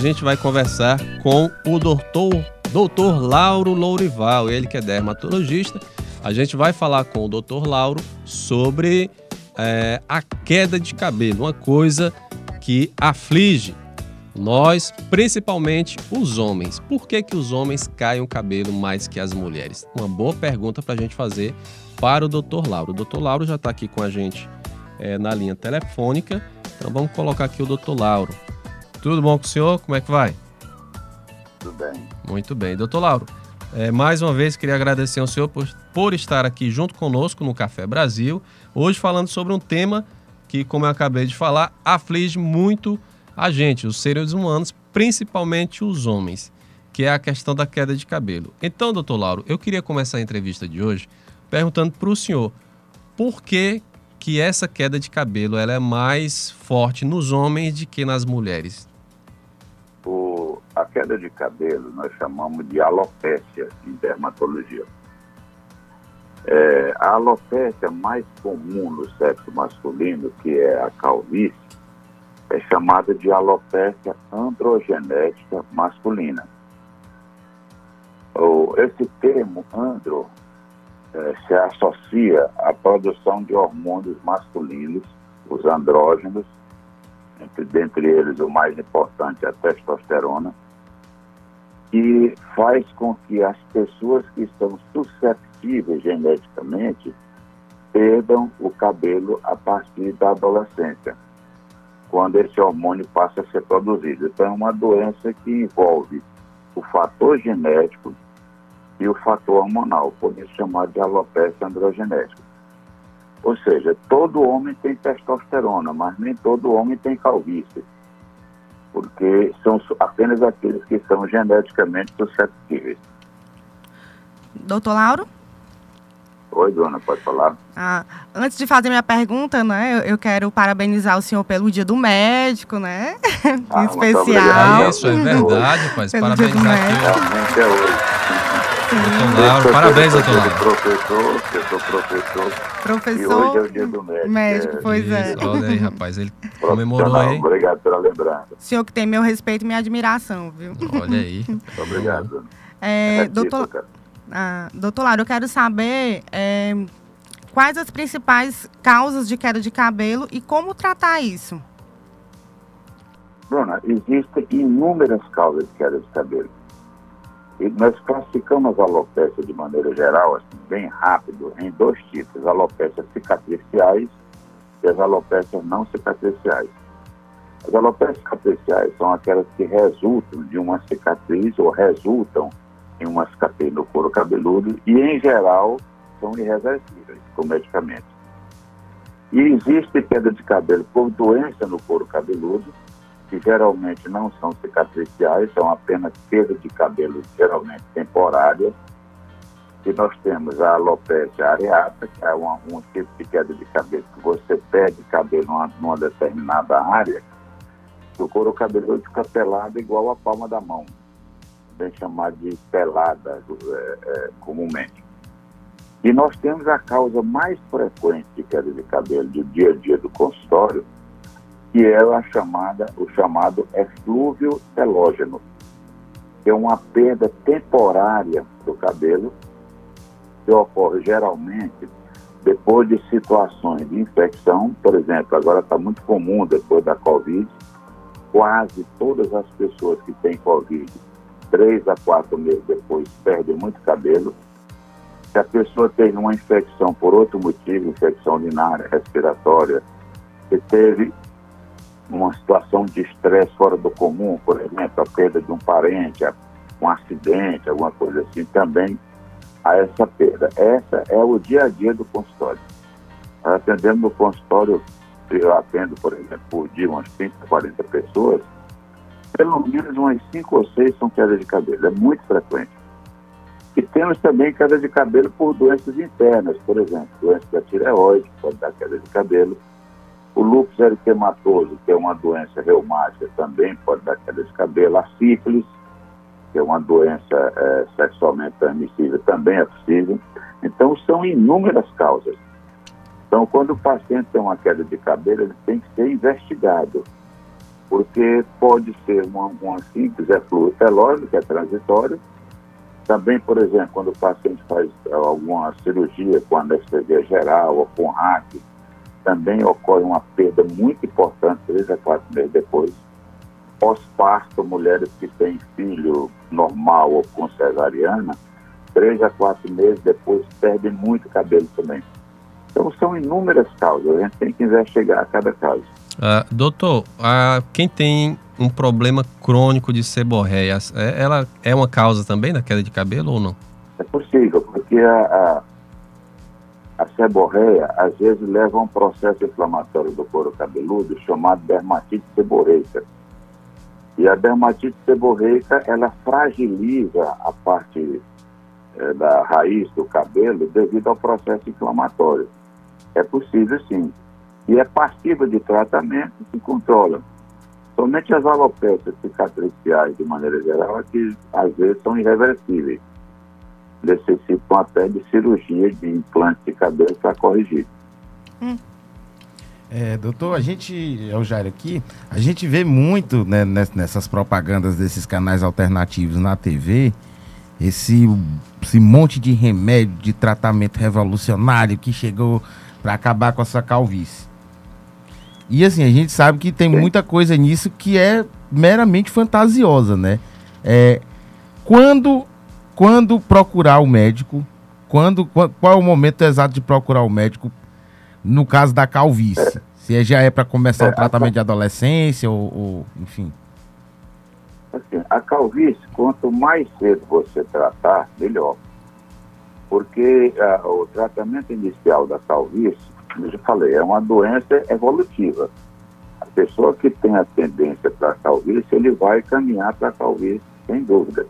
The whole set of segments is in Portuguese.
A gente vai conversar com o doutor, doutor Lauro Lourival, ele que é dermatologista. A gente vai falar com o doutor Lauro sobre é, a queda de cabelo, uma coisa que aflige nós, principalmente os homens. Por que, que os homens caem o cabelo mais que as mulheres? Uma boa pergunta para a gente fazer para o doutor Lauro. O doutor Lauro já está aqui com a gente é, na linha telefônica, então vamos colocar aqui o doutor Lauro. Tudo bom com o senhor? Como é que vai? Tudo bem. Muito bem. Doutor Lauro, é, mais uma vez queria agradecer ao senhor por, por estar aqui junto conosco no Café Brasil, hoje falando sobre um tema que, como eu acabei de falar, aflige muito a gente, os seres humanos, principalmente os homens, que é a questão da queda de cabelo. Então, doutor Lauro, eu queria começar a entrevista de hoje perguntando para o senhor por que, que essa queda de cabelo ela é mais forte nos homens do que nas mulheres a queda de cabelo nós chamamos de alopécia em dermatologia. É, a alopécia mais comum no sexo masculino, que é a calvície, é chamada de alopécia androgenética masculina. Esse termo andro é, se associa à produção de hormônios masculinos, os andrógenos, entre, dentre eles o mais importante é a testosterona, que faz com que as pessoas que estão susceptíveis geneticamente perdam o cabelo a partir da adolescência, quando esse hormônio passa a ser produzido. Então, é uma doença que envolve o fator genético e o fator hormonal, por isso chamado de alopecia androgenética. Ou seja, todo homem tem testosterona, mas nem todo homem tem calvície porque são apenas aqueles que são geneticamente susceptíveis. Doutor Lauro? Oi, dona, pode falar? Ah, antes de fazer minha pergunta, né, eu, quero parabenizar o senhor pelo Dia do Médico, né? Ah, especial. Isso, é verdade, rapaz. Parabenizar aqui. Realmente é hoje. Doutor Lauro, parabéns, doutor Lauro. Professor, eu sou professor. Professor. E hoje é o dia do médico. Médico, é. pois é. Isso, olha aí, rapaz, ele comemorou aí. Obrigado pela lembrança. O senhor que tem meu respeito e minha admiração, viu? Olha aí. Obrigado. É, é doutor, ah, doutor Lauro, eu quero saber é, quais as principais causas de queda de cabelo e como tratar isso. Bruna, existem inúmeras causas de queda de cabelo. E nós classificamos a alopecia de maneira geral, assim, bem rápido, em dois tipos: alopécias cicatriciais e as alopécias não cicatriciais. As alopécias cicatriciais são aquelas que resultam de uma cicatriz ou resultam em uma cicatriz no couro cabeludo e, em geral, são irreversíveis com medicamentos. E existe queda de cabelo por doença no couro cabeludo, que geralmente não são cicatriciais, são apenas perda de cabelo, geralmente temporária. E nós temos a alopecia areata, que é um tipo de queda de cabelo que você perde cabelo numa, numa determinada área, o couro cabeludo fica pelado igual a palma da mão, bem chamado de pelada é, é, comumente. E nós temos a causa mais frequente de queda de cabelo do dia a dia do consultório, que é a chamada, o chamado eflúvio telógeno, que é uma perda temporária do cabelo, que ocorre geralmente depois de situações de infecção, por exemplo, agora está muito comum depois da Covid, quase todas as pessoas que têm Covid, três a quatro meses depois, perdem muito cabelo. Se a pessoa teve uma infecção por outro motivo, infecção urinária, respiratória, que teve uma situação de estresse fora do comum, por exemplo, a perda de um parente, um acidente, alguma coisa assim, também há essa perda. Essa é o dia a dia do consultório. Atendendo no consultório, eu atendo, por exemplo, por dia umas 30, 40 pessoas, pelo menos umas 5 ou 6 são quedas de cabelo, é muito frequente. E temos também queda de cabelo por doenças internas, por exemplo, doença da tireoide, pode dar queda de cabelo, o lúpus eritematoso, que é uma doença reumática, também pode dar queda de cabelo. A sífilis, que é uma doença é, sexualmente transmissível, também é possível. Então, são inúmeras causas. Então, quando o paciente tem uma queda de cabelo, ele tem que ser investigado. porque pode ser uma, uma simples eflúvio pelóide, que é transitório. Também, por exemplo, quando o paciente faz alguma cirurgia com anestesia geral ou com hack, também ocorre uma perda muito importante, três a quatro meses depois. Pós-parto, mulheres que têm filho normal ou com cesariana, três a quatro meses depois perdem muito cabelo também. Então são inúmeras causas, a gente tem que investigar cada caso. Uh, doutor, quem tem um problema crônico de seborreia, é, ela é uma causa também da queda de cabelo ou não? É possível, porque a, a seborreia às vezes leva a um processo inflamatório do couro cabeludo chamado dermatite seborreica. E a dermatite seborreica, ela fragiliza a parte é, da raiz do cabelo devido ao processo inflamatório. É possível sim. E é passível de tratamento que controla. Somente as alopécias cicatriciais, de maneira geral, é que às vezes são irreversíveis. Necessitam até de cirurgia de implante de cabelo para corrigir. Hum. É, doutor, a gente, é o Jair aqui, a gente vê muito né, nessas propagandas desses canais alternativos na TV, esse, esse monte de remédio, de tratamento revolucionário que chegou para acabar com essa calvície. E assim, a gente sabe que tem muita coisa nisso que é meramente fantasiosa, né? É, quando, quando procurar o médico, quando, qual, é o momento exato de procurar o médico no caso da calvície? Se é, já é para começar o é, tratamento de adolescência ou, ou enfim. Assim, a calvície, quanto mais cedo você tratar, melhor. Porque uh, o tratamento inicial da calvície como eu já falei, é uma doença evolutiva. A pessoa que tem a tendência para a calvície, ele vai caminhar para a calvície, sem dúvida.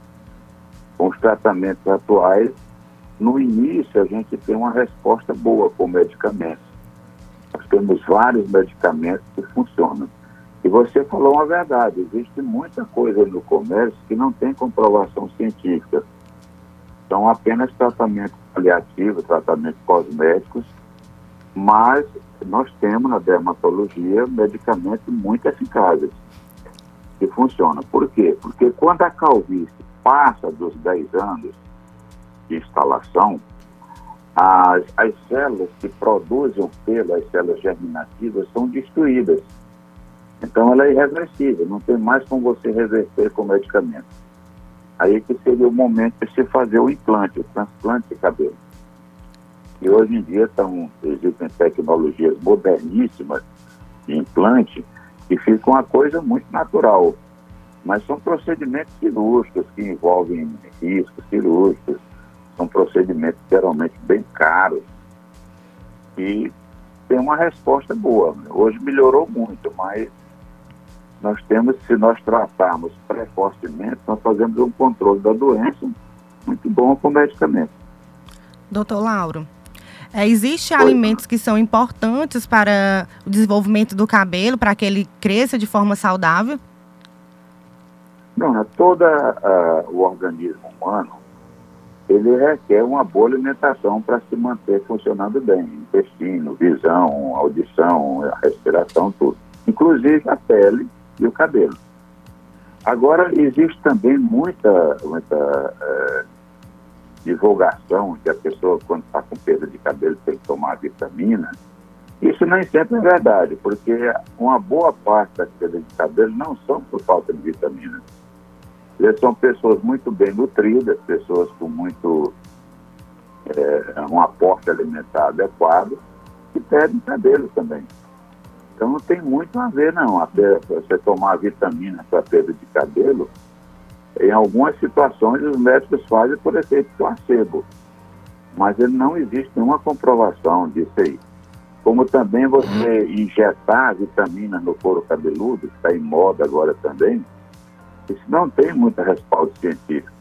Com os tratamentos atuais, no início a gente tem uma resposta boa com medicamentos. Nós temos vários medicamentos que funcionam. E você falou uma verdade, existe muita coisa no comércio que não tem comprovação científica. São apenas tratamentos paliativos, tratamentos cosméticos mas nós temos na dermatologia medicamentos muito eficazes que funcionam. Por quê? Porque quando a calvície passa dos 10 anos de instalação, as, as células que produzem o pelo, as células germinativas, são destruídas. Então ela é irreversível, não tem mais como você reverter com medicamento. Aí que seria o momento de se fazer o implante, o transplante de cabelo. E hoje em dia estão, existem tecnologias moderníssimas de implante que ficam uma coisa muito natural. Mas são procedimentos cirúrgicos que envolvem riscos cirúrgicos, são procedimentos geralmente bem caros e tem uma resposta boa. Hoje melhorou muito, mas nós temos, se nós tratarmos precocemente, nós fazemos um controle da doença muito bom com medicamento. Doutor Lauro, é, Existem alimentos que são importantes para o desenvolvimento do cabelo, para que ele cresça de forma saudável? Não, todo uh, o organismo humano, ele requer uma boa alimentação para se manter funcionando bem. Intestino, visão, audição, respiração, tudo. Inclusive a pele e o cabelo. Agora, existe também muita, muita uh, divulgação que a pessoa, quando está com perda de cabelo, tem que tomar vitamina, isso nem sempre é verdade, porque uma boa parte das perdas de cabelo não são por falta de vitamina. São pessoas muito bem nutridas, pessoas com muito é, um aporte alimentar adequado, que perdem cabelo também. Então não tem muito a ver, não. Até você tomar vitamina para perda de cabelo, em algumas situações, os médicos fazem por efeito placebo, mas ele não existe nenhuma comprovação disso aí. Como também você injetar vitamina no couro cabeludo, que está em moda agora também, isso não tem muita respaldo científico.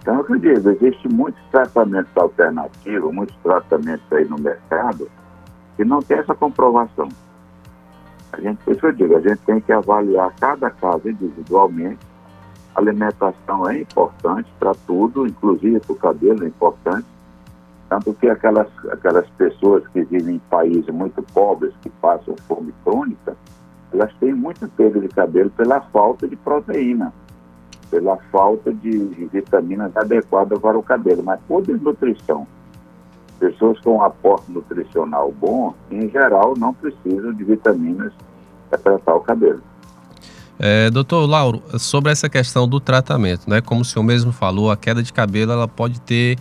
Então, eu digo, existem muitos tratamentos alternativos, muitos tratamentos aí no mercado, que não tem essa comprovação. A gente, por isso que eu digo, a gente tem que avaliar cada caso individualmente alimentação é importante para tudo, inclusive para o cabelo é importante. Tanto que aquelas, aquelas pessoas que vivem em países muito pobres, que passam fome crônica, elas têm muita perda de cabelo pela falta de proteína, pela falta de vitaminas adequadas para o cabelo, mas por desnutrição. Pessoas com aporte nutricional bom, em geral, não precisam de vitaminas para tratar o cabelo. É, doutor Lauro, sobre essa questão do tratamento, né? Como o senhor mesmo falou, a queda de cabelo ela pode ter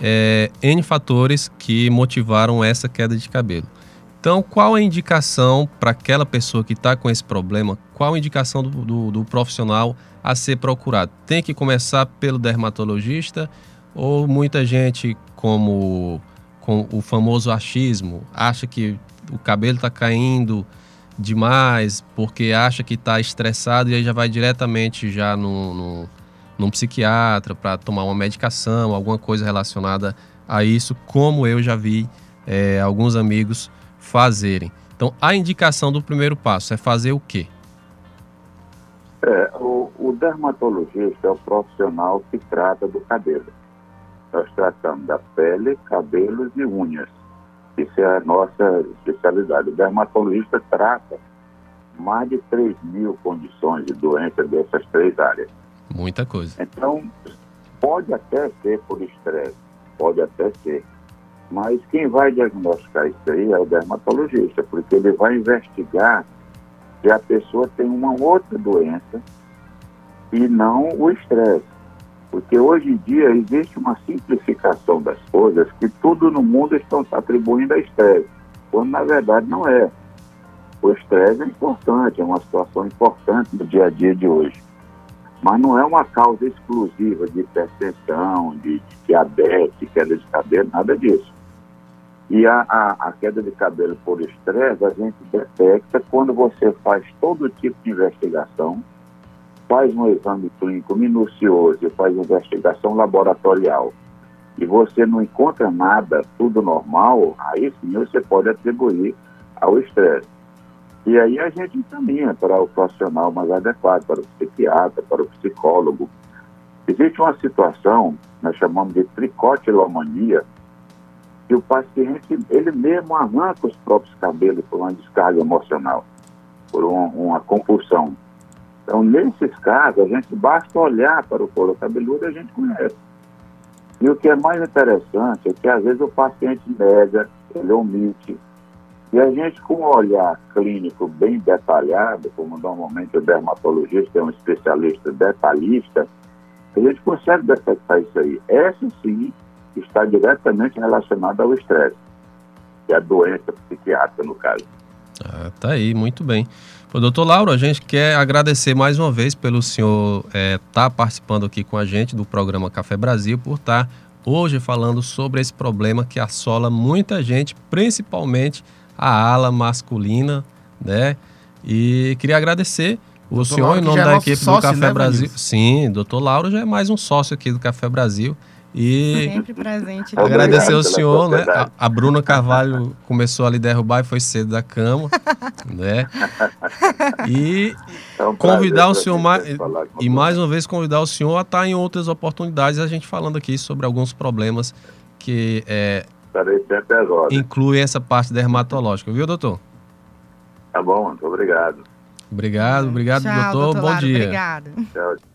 é, N fatores que motivaram essa queda de cabelo. Então, qual a indicação para aquela pessoa que está com esse problema? Qual a indicação do, do, do, profissional a ser procurado? Tem que começar pelo dermatologista ou muita gente, como com o famoso achismo, acha que o cabelo está caindo demais porque acha que está estressado e aí já vai diretamente já no, no num psiquiatra para tomar uma medicação, alguma coisa relacionada a isso, como eu já vi é, alguns amigos fazerem. Então, a indicação do primeiro passo é fazer o quê? É, o, o dermatologista é o profissional que trata do cabelo. Nós tratamos da pele, cabelos e unhas. Isso é a nossa especialidade. O dermatologista trata mais de 3 mil condições de doença dessas três áreas. Muita coisa. Então, pode até ser por estresse, pode até ser. Mas quem vai diagnosticar isso aí é o dermatologista, porque ele vai investigar se a pessoa tem uma outra doença e não o estresse. Porque hoje em dia existe uma simplificação das coisas que tudo no mundo estão atribuindo a estresse, quando na verdade não é. O estresse é importante, é uma situação importante no dia a dia de hoje mas não é uma causa exclusiva de hipertensão, de, de diabetes, queda de cabelo, nada disso. E a, a, a queda de cabelo por estresse a gente detecta quando você faz todo tipo de investigação, faz um exame clínico minucioso e faz investigação laboratorial e você não encontra nada, tudo normal, aí sim você pode atribuir ao estresse. E aí a gente encaminha para o profissional mais adequado, para o psiquiatra, para o psicólogo. Existe uma situação, nós chamamos de tricotilomania, que o paciente, ele mesmo arranca os próprios cabelos por uma descarga emocional, por uma, uma compulsão. Então, nesses casos, a gente basta olhar para o couro cabeludo e a gente conhece. E o que é mais interessante é que, às vezes, o paciente nega, ele omite, e a gente, com um olhar clínico bem detalhado, como normalmente o dermatologista é um especialista detalhista, a gente consegue detectar isso aí. Essa sim está diretamente relacionada ao estresse, que é a doença psiquiátrica, no caso. Ah, tá aí, muito bem. Pô, doutor Lauro, a gente quer agradecer mais uma vez pelo senhor estar é, tá participando aqui com a gente do programa Café Brasil, por estar tá hoje falando sobre esse problema que assola muita gente, principalmente a ala masculina, né? E queria agradecer o doutor senhor Lauro, em nome da é equipe sócio, do Café né, Brasil. Sim, doutor Lauro já é mais um sócio aqui do Café Brasil. E Sempre presente. Agradecer ao senhor, né? A, a, Bruna Carvalho começou a lhe derrubar e foi cedo da cama, né? E é um convidar o senhor mais e mais uma vez convidar o senhor a estar em outras oportunidades a gente falando aqui sobre alguns problemas que é, Estarei sempre às ordens. Inclui essa parte dermatológica, viu, doutor? Tá bom, muito obrigado. Obrigado, obrigado, Tchau, doutor. Bom dia. Obrigado. Tchau.